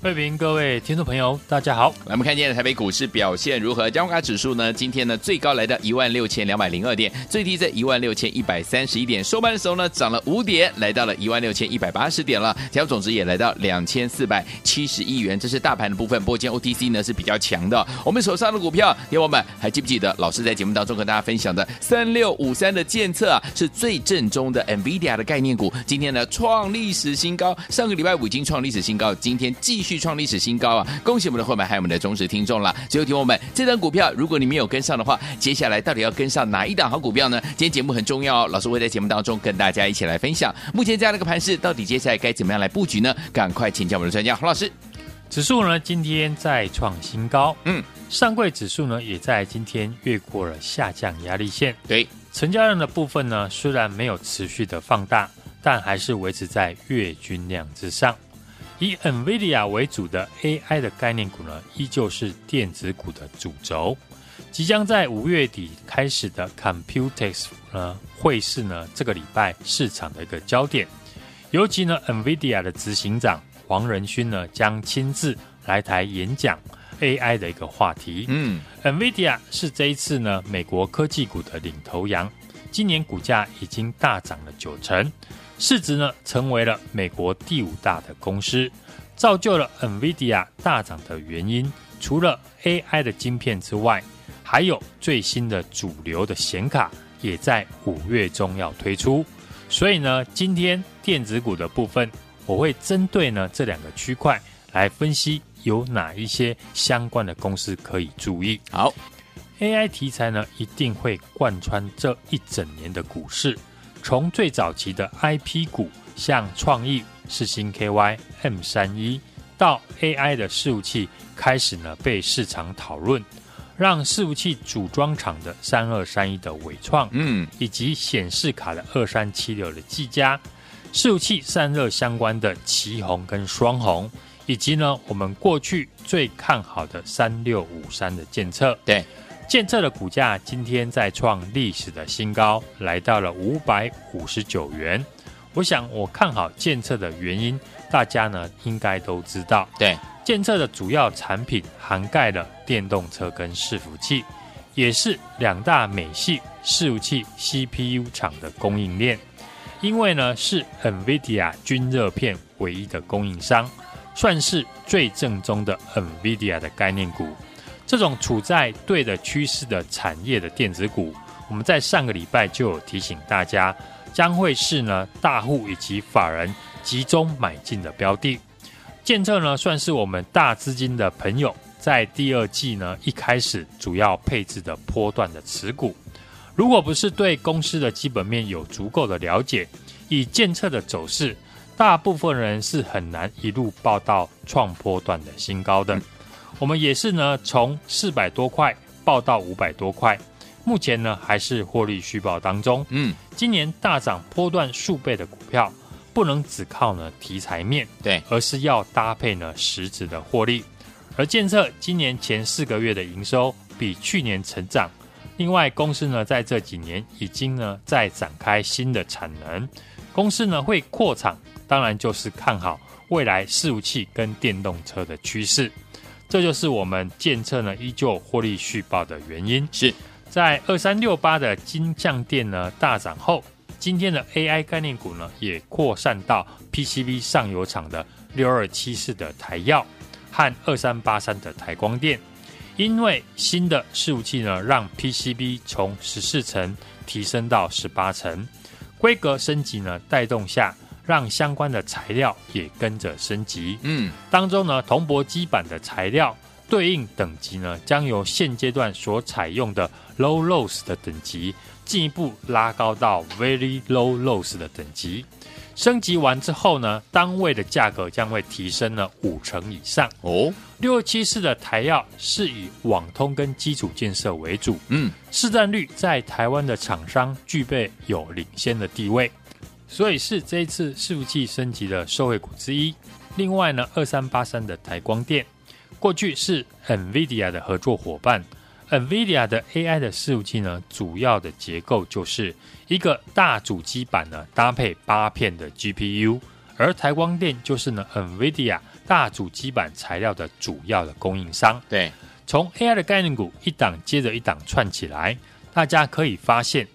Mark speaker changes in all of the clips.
Speaker 1: 慧平，各位听众朋友，大家好。
Speaker 2: 来，我们看见台北股市表现如何？加权指数呢？今天呢最高来到一万六千两百零二点，最低在一万六千一百三十一点。收盘的时候呢，涨了五点，来到了一万六千一百八十点了。成交总值也来到两千四百七十亿元。这是大盘的部分。不过今天 OTC 呢是比较强的。我们手上的股票，听友们还记不记得老师在节目当中跟大家分享的三六五三的监测啊，是最正宗的 NVIDIA 的概念股。今天呢创历史新高，上个礼拜五已经创历史新高，今天继续创历史新高。啊！恭喜我们的会员，还有我们的忠实听众了。最后听我们，这档股票，如果你没有跟上的话，接下来到底要跟上哪一档好股票呢？今天节目很重要哦，老师会在节目当中跟大家一起来分享。目前这样的一个盘势，到底接下来该怎么样来布局呢？赶快请教我们的专家洪老师。
Speaker 1: 指数呢，今天再创新高。嗯，上柜指数呢，也在今天越过了下降压力线。
Speaker 2: 对，
Speaker 1: 成交量的部分呢，虽然没有持续的放大，但还是维持在月均量之上。以 NVIDIA 为主的 AI 的概念股呢，依旧是电子股的主轴。即将在五月底开始的 Computex 呢会是呢这个礼拜市场的一个焦点。尤其呢，NVIDIA 的执行长黄仁勋呢将亲自来台演讲 AI 的一个话题。嗯，NVIDIA 是这一次呢美国科技股的领头羊，今年股价已经大涨了九成。市值呢，成为了美国第五大的公司，造就了 NVIDIA 大涨的原因。除了 AI 的晶片之外，还有最新的主流的显卡也在五月中要推出。所以呢，今天电子股的部分，我会针对呢这两个区块来分析有哪一些相关的公司可以注意。
Speaker 2: 好
Speaker 1: ，AI 题材呢一定会贯穿这一整年的股市。从最早期的 IP 股，像创意、世星 KY、M 三一，到 AI 的伺服器开始呢被市场讨论，让伺服器组装厂的三二三一的伟创，嗯，以及显示卡的二三七六的技嘉，伺服器散热相关的奇红跟双红，以及呢我们过去最看好的三六五三的监测，
Speaker 2: 对。
Speaker 1: 剑测的股价今天再创历史的新高，来到了五百五十九元。我想我看好建测的原因，大家呢应该都知道。
Speaker 2: 对，
Speaker 1: 建测的主要产品涵盖了电动车跟伺服器，也是两大美系伺服器 CPU 厂的供应链。因为呢是 NVIDIA 均热片唯一的供应商，算是最正宗的 NVIDIA 的概念股。这种处在对的趋势的产业的电子股，我们在上个礼拜就有提醒大家，将会是呢大户以及法人集中买进的标的。建测呢算是我们大资金的朋友在第二季呢一开始主要配置的波段的持股。如果不是对公司的基本面有足够的了解，以建测的走势，大部分人是很难一路报到创波段的新高的。我们也是呢，从四百多块报到五百多块，目前呢还是获利续报当中。嗯，今年大涨波段数倍的股票，不能只靠呢题材面，
Speaker 2: 对，
Speaker 1: 而是要搭配呢实质的获利。而建测今年前四个月的营收比去年成长，另外公司呢在这几年已经呢在展开新的产能，公司呢会扩厂，当然就是看好未来伺服器跟电动车的趋势。这就是我们剑测呢依旧获利续报的原因。
Speaker 2: 是
Speaker 1: 在二三六八的金像电呢大涨后，今天的 AI 概念股呢也扩散到 PCB 上游厂的六二七四的台药和二三八三的台光电，因为新的伺服器呢让 PCB 从十四层提升到十八层，规格升级呢带动下。让相关的材料也跟着升级。嗯，当中呢，铜箔基板的材料对应等级呢，将由现阶段所采用的 Low Loss 的等级进一步拉高到 very low loss 的等级。升级完之后呢，单位的价格将会提升了五成以上
Speaker 2: 哦。
Speaker 1: 六二七四的台药是以网通跟基础建设为主，
Speaker 2: 嗯，
Speaker 1: 市占率在台湾的厂商具备有领先的地位，所以是这一次伺服器升级的受惠股之一。另外呢，二三八三的台光电，过去是 NVIDIA 的合作伙伴。NVIDIA 的 AI 的伺服器呢，主要的结构就是一个大主机板呢，搭配八片的 GPU，而台光电就是呢 NVIDIA 大主机板材料的主要的供应商。
Speaker 2: 对，
Speaker 1: 从 AI 的概念股一档接着一档串起来，大家可以发现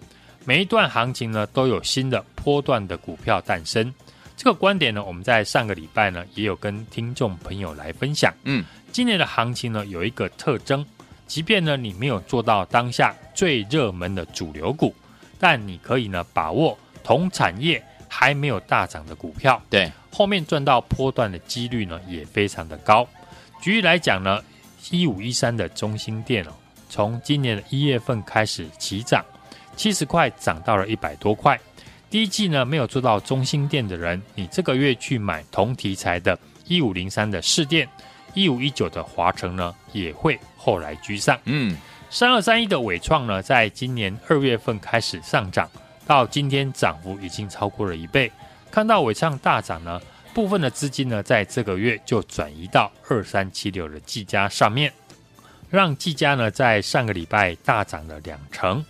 Speaker 1: 每一段行情呢都有新的波段的股票诞生。这个观点呢，我们在上个礼拜呢也有跟听众朋友来分享。
Speaker 2: 嗯，
Speaker 1: 今年的行情呢有一个特征。即便呢，你没有做到当下最热门的主流股，但你可以呢把握同产业还没有大涨的股票，
Speaker 2: 对，
Speaker 1: 后面赚到波段的几率呢也非常的高。举例来讲呢，一五一三的中心电哦，从今年的一月份开始起涨，七十块涨到了一百多块。第一季呢没有做到中心店的人，你这个月去买同题材的一五零三的市电。一五一九的华城呢，也会后来居上。
Speaker 2: 嗯，
Speaker 1: 三二三一的伟创呢，在今年二月份开始上涨，到今天涨幅已经超过了一倍。看到伟创大涨呢，部分的资金呢，在这个月就转移到二三七六的技嘉上面，让技嘉呢在上个礼拜大涨了两成。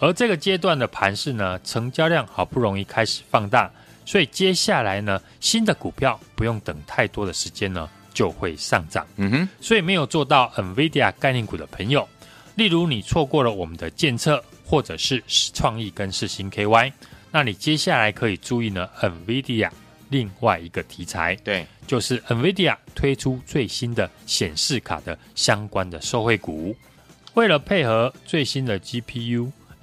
Speaker 1: 而这个阶段的盘势呢，成交量好不容易开始放大，所以接下来呢，新的股票不用等太多的时间呢。就会上涨，
Speaker 2: 嗯哼，
Speaker 1: 所以没有做到 NVIDIA 概念股的朋友，例如你错过了我们的建测，或者是创意跟世星 KY，那你接下来可以注意呢 NVIDIA 另外一个题材，
Speaker 2: 对，
Speaker 1: 就是 NVIDIA 推出最新的显示卡的相关的受惠股，为了配合最新的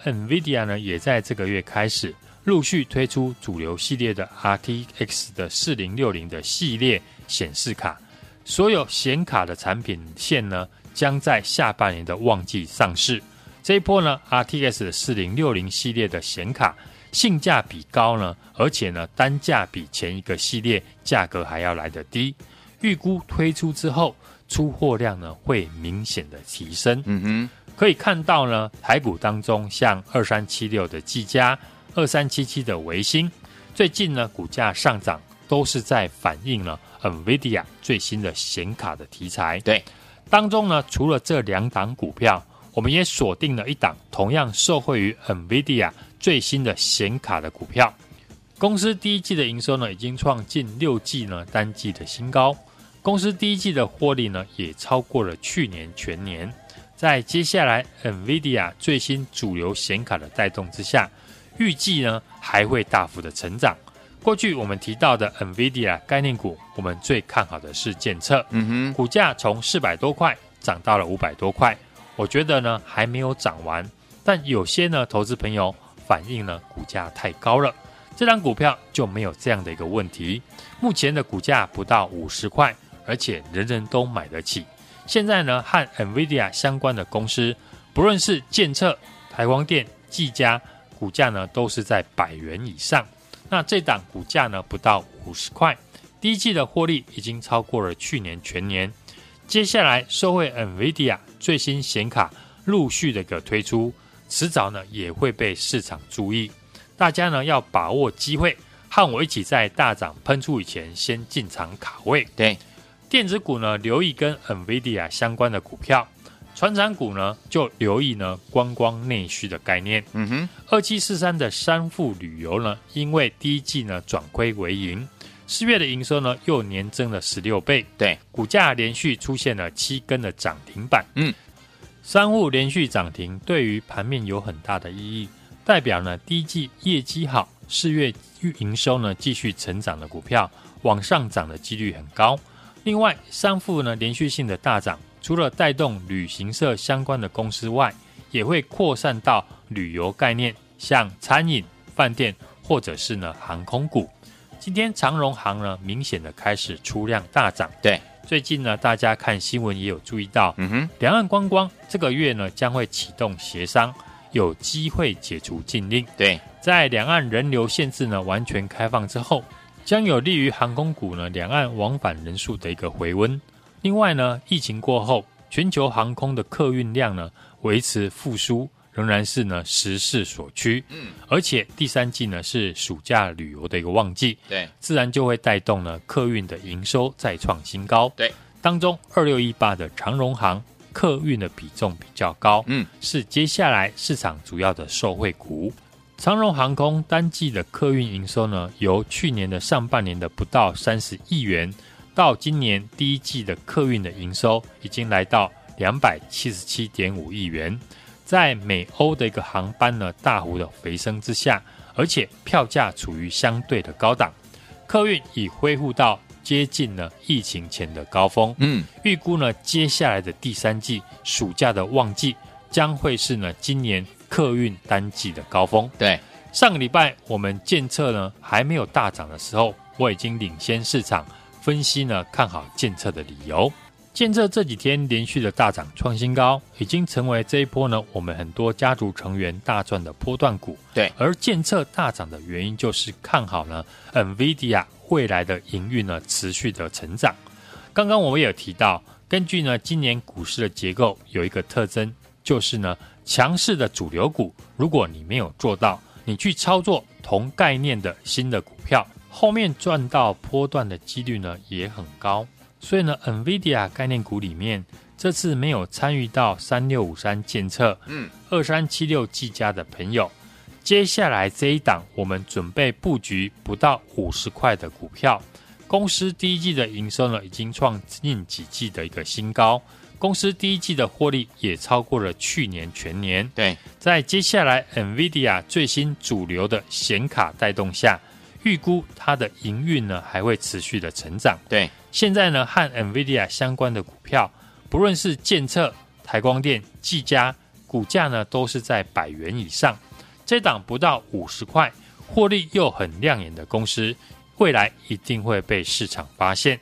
Speaker 1: NVIDIA 呢也在这个月开始陆续推出主流系列的 RTX 的四零六零的系列显示卡。所有显卡的产品线呢，将在下半年的旺季上市。这一波呢，RTX 的四零六零系列的显卡性价比高呢，而且呢，单价比前一个系列价格还要来得低。预估推出之后，出货量呢会明显的提升。
Speaker 2: 嗯哼，
Speaker 1: 可以看到呢，台股当中像二三七六的技嘉、二三七七的维星，最近呢股价上涨，都是在反映了。NVIDIA 最新的显卡的题材，
Speaker 2: 对，
Speaker 1: 当中呢，除了这两档股票，我们也锁定了一档同样受惠于 NVIDIA 最新的显卡的股票。公司第一季的营收呢，已经创近六季呢单季的新高。公司第一季的获利呢，也超过了去年全年。在接下来 NVIDIA 最新主流显卡的带动之下，预计呢还会大幅的成长。过去我们提到的 NVIDIA 概念股，我们最看好的是建测，
Speaker 2: 嗯哼，
Speaker 1: 股价从四百多块涨到了五百多块，我觉得呢还没有涨完，但有些呢投资朋友反映呢股价太高了，这张股票就没有这样的一个问题，目前的股价不到五十块，而且人人都买得起。现在呢和 NVIDIA 相关的公司，不论是建策、台光电、技嘉，股价呢都是在百元以上。那这档股价呢不到五十块，第一季的获利已经超过了去年全年。接下来受惠 NVIDIA 最新显卡陆续的个推出，迟早呢也会被市场注意。大家呢要把握机会，和我一起在大涨喷出以前先进场卡位。
Speaker 2: 对，
Speaker 1: 电子股呢留意跟 NVIDIA 相关的股票。传产股呢，就留意呢观光内需的概念。
Speaker 2: 嗯哼，
Speaker 1: 二七四三的三富旅游呢，因为第一季呢转亏为盈，四月的营收呢又年增了十六倍。
Speaker 2: 对，
Speaker 1: 股价连续出现了七根的涨停板。
Speaker 2: 嗯，
Speaker 1: 三富连续涨停，对于盘面有很大的意义，代表呢第一季业绩好，四月营收呢继续成长的股票往上涨的几率很高。另外，商富呢连续性的大涨。除了带动旅行社相关的公司外，也会扩散到旅游概念，像餐饮、饭店或者是呢航空股。今天长荣航呢明显的开始出量大涨。
Speaker 2: 对，
Speaker 1: 最近呢大家看新闻也有注意到，
Speaker 2: 嗯哼，
Speaker 1: 两岸观光这个月呢将会启动协商，有机会解除禁令。
Speaker 2: 对，
Speaker 1: 在两岸人流限制呢完全开放之后，将有利于航空股呢两岸往返人数的一个回温。另外呢，疫情过后，全球航空的客运量呢维持复苏。仍然是呢时势所趋，嗯，而且第三季呢是暑假旅游的一个旺季，
Speaker 2: 对，
Speaker 1: 自然就会带动呢客运的营收再创新高，
Speaker 2: 对，
Speaker 1: 当中二六一八的长荣航客运的比重比较高，嗯，是接下来市场主要的受惠股。长荣航空单季的客运营收呢，由去年的上半年的不到三十亿元，到今年第一季的客运的营收已经来到两百七十七点五亿元。在美欧的一个航班呢大幅的回升之下，而且票价处于相对的高档，客运已恢复到接近了疫情前的高峰。嗯，预估呢接下来的第三季暑假的旺季将会是呢今年客运单季的高峰。
Speaker 2: 对，
Speaker 1: 上个礼拜我们建测呢还没有大涨的时候，我已经领先市场分析呢看好建测的理由。建测这几天连续的大涨创新高，已经成为这一波呢我们很多家族成员大赚的波段股。
Speaker 2: 对，
Speaker 1: 而建测大涨的原因就是看好呢 NVIDIA 未来的营运呢持续的成长。刚刚我们也有提到，根据呢今年股市的结构有一个特征，就是呢强势的主流股，如果你没有做到，你去操作同概念的新的股票，后面赚到波段的几率呢也很高。所以呢，NVIDIA 概念股里面，这次没有参与到三六五三建测，嗯，二三七六技嘉的朋友，接下来这一档我们准备布局不到五十块的股票，公司第一季的营收呢已经创近几季的一个新高，公司第一季的获利也超过了去年全年。
Speaker 2: 对，
Speaker 1: 在接下来 NVIDIA 最新主流的显卡带动下，预估它的营运呢还会持续的成长。
Speaker 2: 对。
Speaker 1: 现在呢，和 NVIDIA 相关的股票，不论是建策、台光电、技嘉，股价呢都是在百元以上。这档不到五十块，获利又很亮眼的公司，未来一定会被市场发现。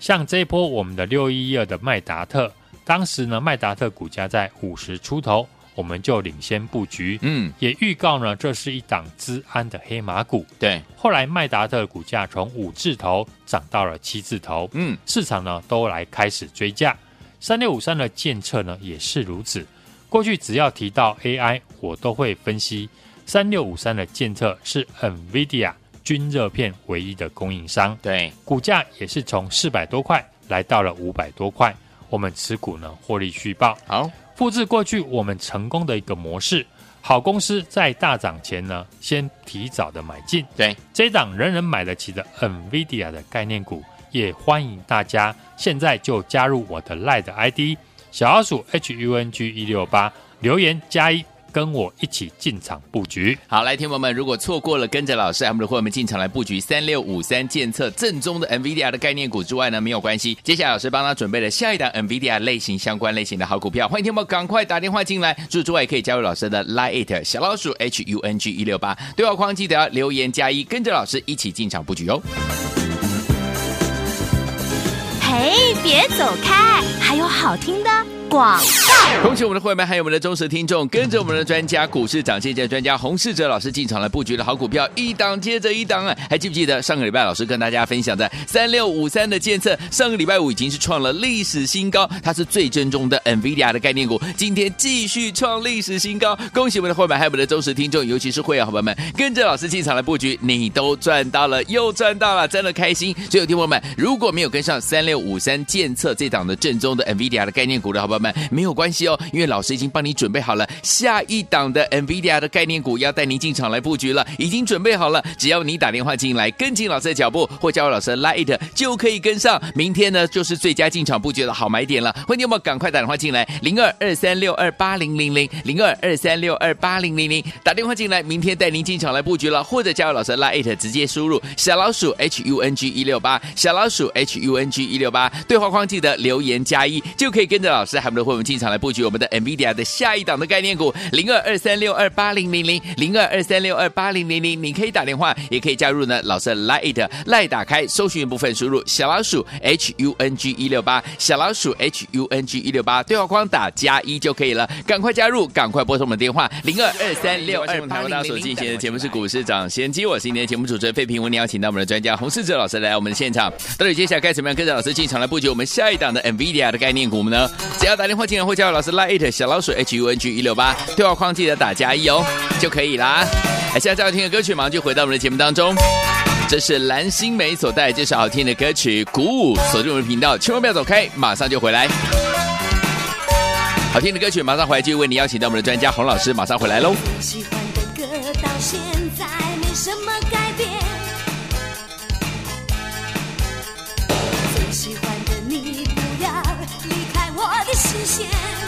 Speaker 1: 像这一波我们的六一一二的麦达特，当时呢麦达特股价在五十出头。我们就领先布局，嗯，也预告呢，这是一档资安的黑马股。
Speaker 2: 对，
Speaker 1: 后来麦达特股价从五字头涨到了七字头，嗯，市场呢都来开始追价。三六五三的建测呢也是如此。过去只要提到 AI，我都会分析三六五三的建测是 NVIDIA 均热片唯一的供应商。
Speaker 2: 对，
Speaker 1: 股价也是从四百多块来到了五百多块，我们持股呢获利续报。
Speaker 2: 好。
Speaker 1: 复制过去我们成功的一个模式，好公司在大涨前呢，先提早的买进。
Speaker 2: 对，
Speaker 1: 这档人人买得起的 NVIDIA 的概念股，也欢迎大家现在就加入我的 Lite ID 小老鼠 HUNG 一六八，留言加一。跟我一起进场布局。
Speaker 2: 好，来，听友们，如果错过了跟着老师，我们的伙伴们进场来布局三六五三建测正宗的 NVIDIA 的概念股之外呢，没有关系。接下来老师帮他准备了下一档 NVIDIA 类型相关类型的好股票，欢迎听友们赶快打电话进来。除此之外，可以加入老师的 Line 小老鼠 HUNG 一六八对话框，记得要留言加一，跟着老师一起进场布局哦。
Speaker 3: 嘿，别走开，还有好听的。广告，
Speaker 2: 恭喜我们的会员，还有我们的忠实听众，跟着我们的专家股市涨跌价专家洪世哲老师进场来布局的好股票，一档接着一档啊！还记不记得上个礼拜老师跟大家分享的三六五三的建测，上个礼拜五已经是创了历史新高，它是最正宗的 NVIDIA 的概念股，今天继续创历史新高。恭喜我们的会员，还有我们的忠实听众，尤其是会员好朋友们，跟着老师进场来布局，你都赚到了，又赚到了，真的开心。所，有听友们，如果没有跟上三六五三建测这档的正宗的 NVIDIA 的概念股的好朋友们，没有关系哦，因为老师已经帮你准备好了下一档的 NVIDIA 的概念股，要带您进场来布局了，已经准备好了。只要你打电话进来，跟紧老师的脚步，或加入老师的 Line，就可以跟上。明天呢，就是最佳进场布局的好买点了。欢迎你们赶快打电话进来，零二二三六二八零零零，零二二三六二八零零零，打电话进来，明天带您进场来布局了，或者加入老师的 Line，直接输入小老鼠 H U N G 一六八，小老鼠 H U N G 一六八，对话框记得留言加一，就可以跟着老师还。我们的会员进场来布局我们的 NVIDIA 的下一档的概念股零二二三六二八零零零零二二三六二八零零零，你可以打电话，也可以加入呢老师的 Lite 赖打开搜寻部分输入小老鼠 H U N G 一六八小老鼠 H U N G 一六八对话框打加一就可以了，赶快加入，赶快拨通我们的电话零二二三六二八零零零。所进行的节目是股市涨先机，我是今天的节目主持人费平，我们邀请到我们的专家洪世哲老师来我们的现场，到底接下来该怎么样跟着老师进场来布局我们下一档的 NVIDIA 的概念股呢？只要打电话进来或加入老师 Lite 小老鼠 H U N G 一六八对话框记得打加一哦就可以啦。来，现在要听的歌曲，马上就回到我们的节目当中。这是蓝心湄所带，这首好听的歌曲，鼓舞锁定我们的频道，千万不要走开，马上就回来。好听的歌曲，马上回来就为你邀请到我们的专家洪老师，马上回来喽。
Speaker 4: 喜欢的歌到现在没什么改变，线。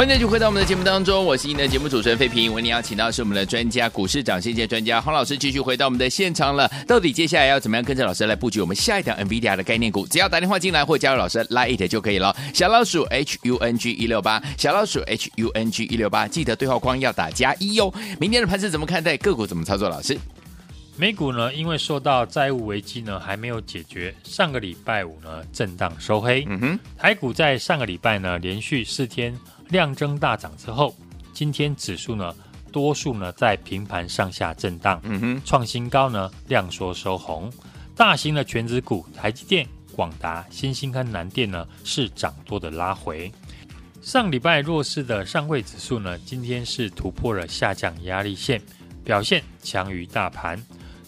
Speaker 2: 欢迎继续回到我们的节目当中，我是您的节目主持人费平。为您邀请到是我们的专家股市涨先机专家黄老师，继续回到我们的现场了。到底接下来要怎么样跟着老师来布局我们下一档 NVIDIA 的概念股？只要打电话进来或加入老师 Lite 就可以了。小老鼠 H U N G 一六八，小老鼠 H U N G 一六八，记得对话框要打加一哦。明天的盘势怎么看待？个股怎么操作？老师，
Speaker 1: 美股呢？因为受到债务危机呢还没有解决，上个礼拜五呢震荡收黑。嗯哼，台股在上个礼拜呢连续四天。量增大涨之后，今天指数呢多数呢在平盘上下震荡，
Speaker 2: 嗯哼，
Speaker 1: 创新高呢量缩收红。大型的全指股，台积电、广达、新兴跟南电呢是涨多的拉回。上礼拜弱势的上柜指数呢，今天是突破了下降压力线，表现强于大盘。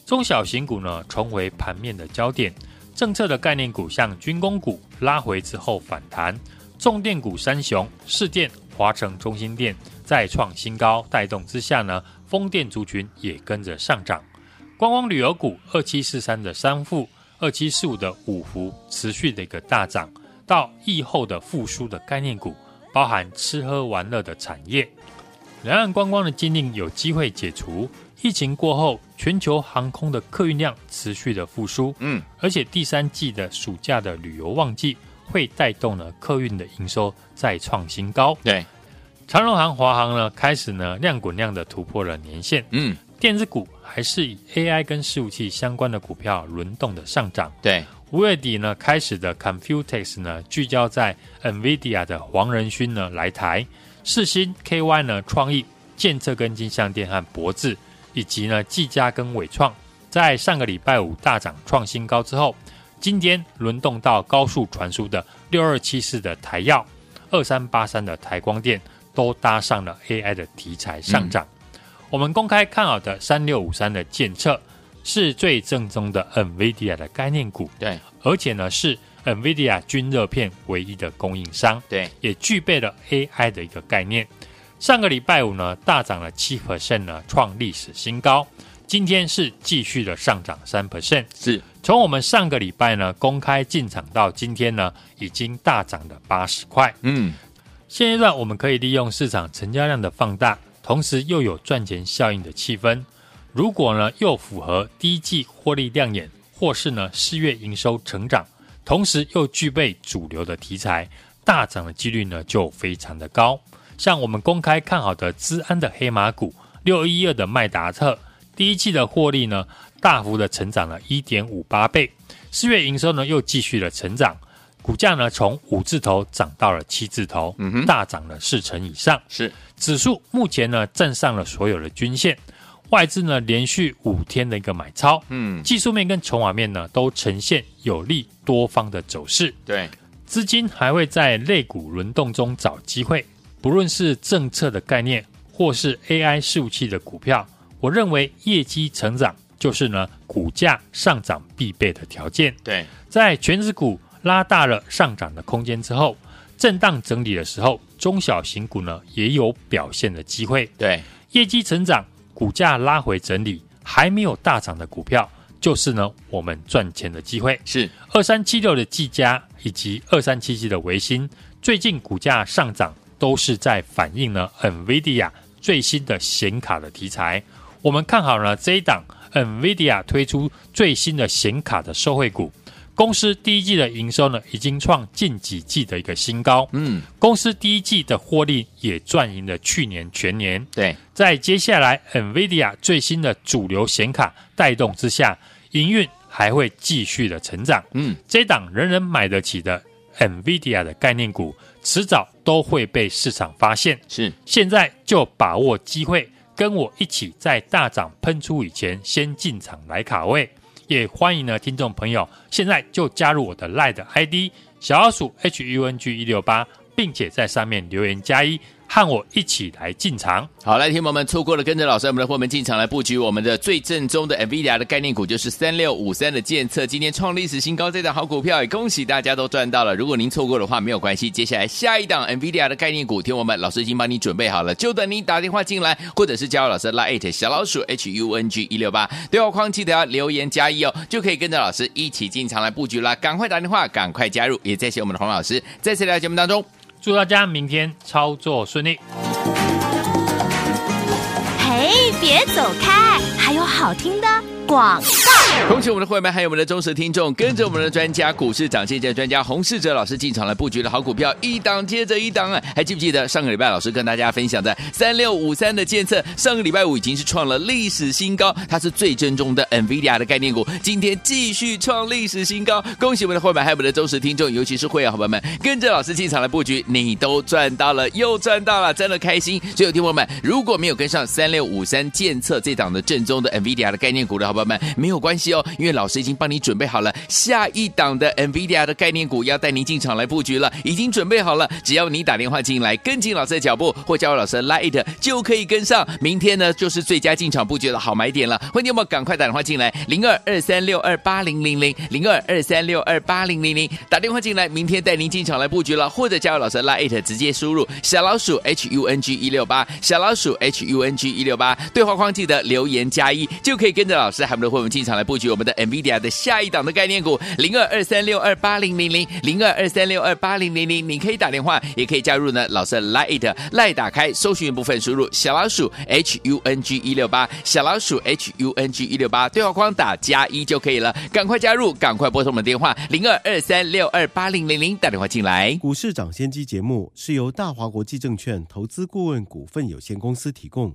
Speaker 1: 中小型股呢重回盘面的焦点，政策的概念股像军工股拉回之后反弹，重电股三雄市电、华城、中心电再创新高，带动之下呢，风电族群也跟着上涨。观光旅游股二七四三的三富、二七四五的五福持续的一个大涨，到疫后的复苏的概念股，包含吃喝玩乐的产业，两岸观光的禁令有机会解除，疫情过后，全球航空的客运量持续的复苏，
Speaker 2: 嗯，
Speaker 1: 而且第三季的暑假的旅游旺季会带动了客运的营收再创新高，
Speaker 2: 对，
Speaker 1: 长荣航、华航呢开始呢量滚量的突破了年线，
Speaker 2: 嗯，
Speaker 1: 电子股。还是以 AI 跟伺服器相关的股票轮动的上涨。
Speaker 2: 对，
Speaker 1: 五月底呢开始的 Computex 呢聚焦在 NVIDIA 的黄仁勋呢来台，世芯 KY 呢创意、建测跟金相电和博智，以及呢技嘉跟纬创，在上个礼拜五大涨创新高之后，今天轮动到高速传输的六二七四的台药、二三八三的台光电，都搭上了 AI 的题材上涨。嗯我们公开看好的三六五三的建测是最正宗的 NVIDIA 的概念股，
Speaker 2: 对，
Speaker 1: 而且呢是 NVIDIA 均热片唯一的供应商，
Speaker 2: 对，
Speaker 1: 也具备了 AI 的一个概念。上个礼拜五呢大涨了七 percent 呢，创历史新高。今天是继续的上涨三 percent，
Speaker 2: 是
Speaker 1: 从我们上个礼拜呢公开进场到今天呢已经大涨了八十块。嗯，现阶段我们可以利用市场成交量的放大。同时又有赚钱效应的气氛，如果呢又符合第一季获利亮眼，或是呢四月营收成长，同时又具备主流的题材，大涨的几率呢就非常的高。像我们公开看好的资安的黑马股六一二的麦达特，第一季的获利呢大幅的成长了一点五八倍，四月营收呢又继续了成长，股价呢从五字头涨到了七字头，嗯哼，大涨了四成以上，
Speaker 2: 是。
Speaker 1: 指数目前呢站上了所有的均线，外资呢连续五天的一个买超，嗯，技术面跟筹码面呢都呈现有利多方的走势。
Speaker 2: 对，
Speaker 1: 资金还会在类股轮动中找机会，不论是政策的概念或是 AI 伺服器的股票，我认为业绩成长就是呢股价上涨必备的条件。
Speaker 2: 对，
Speaker 1: 在全指股拉大了上涨的空间之后，震荡整理的时候。中小型股呢也有表现的机会，
Speaker 2: 对，
Speaker 1: 业绩成长，股价拉回整理，还没有大涨的股票，就是呢我们赚钱的机会。
Speaker 2: 是
Speaker 1: 二三七六的技嘉以及二三七七的维新，最近股价上涨，都是在反映呢 NVIDIA 最新的显卡的题材。我们看好了这一档 NVIDIA 推出最新的显卡的受惠股。公司第一季的营收呢，已经创近几季的一个新高。嗯，公司第一季的获利也赚赢了去年全年。
Speaker 2: 对，
Speaker 1: 在接下来 NVIDIA 最新的主流显卡带动之下，营运还会继续的成长。嗯，这档人人买得起的 NVIDIA 的概念股，迟早都会被市场发现。
Speaker 2: 是，现
Speaker 1: 在就把握机会，跟我一起在大涨喷出以前先进场来卡位。也欢迎呢，听众朋友，现在就加入我的 LINE ID 小老鼠 HUNG 一六八，并且在上面留言加一。和我一起来进场。
Speaker 2: 好，来，听友们错过了跟着老师我们的伙伴进场来布局我们的最正宗的 NVIDIA 的概念股，就是三六五三的建测，今天创历史新高，这档好股票也恭喜大家都赚到了。如果您错过的话，没有关系，接下来下一档 NVIDIA 的概念股，听友们，老师已经帮你准备好了，就等你打电话进来，或者是加入老师 LINE@ 小老鼠 HUNG 一六八对话框记得要留言加一哦，就可以跟着老师一起进场来布局啦。赶快打电话，赶快加入，也谢谢我们的洪老师，在这条节目当中。
Speaker 1: 祝大家明天操作顺利！
Speaker 3: 嘿，别走开，好听的广告。
Speaker 2: 恭喜我们的会员们，还有我们的忠实听众，跟着我们的专家股市涨跌价专家洪世哲老师进场来布局的好股票，一档接着一档啊！还记不记得上个礼拜老师跟大家分享的三六五三的建测，上个礼拜五已经是创了历史新高，它是最正宗的 NVIDIA 的概念股，今天继续创历史新高。恭喜我们的会员，还有我们的忠实听众，尤其是会员伙伴们，跟着老师进场来布局，你都赚到了，又赚到了，真的开心。所有听友们，如果没有跟上三六五三建测这档的正宗的 NVIDIA NVIDIA 的概念股的好朋友们，没有关系哦。因为老师已经帮你准备好了下一档的 NVIDIA 的概念股，要带您进场来布局了，已经准备好了。只要你打电话进来，跟紧老师的脚步，或加入老师的 Lite 就可以跟上。明天呢，就是最佳进场布局的好买点了。欢迎你们赶快打电话进来，零二二三六二八零零零，零二二三六二八零零零，打电话进来，明天带您进场来布局了。或者加入老师的 Lite 直接输入小老鼠 H U N G 一六八，小老鼠 H U N G 一六八，对话框记得留言加一，就可以跟着老师还有我们的会员进场来布局我们的。NVIDIA 的下一档的概念股零二二三六二八零零零零二二三六二八零零零，你可以打电话，也可以加入呢。老师 Lite Lite 打开搜寻部分，输入小老鼠 H U N G 一六八，小老鼠 H U N G 一六八，对话框打加一就可以了。赶快加入，赶快拨通我们电话零二二三六二八零零零，打电话进来。
Speaker 5: 股市涨先机节目是由大华国际证券投资顾问股份有限公司提供，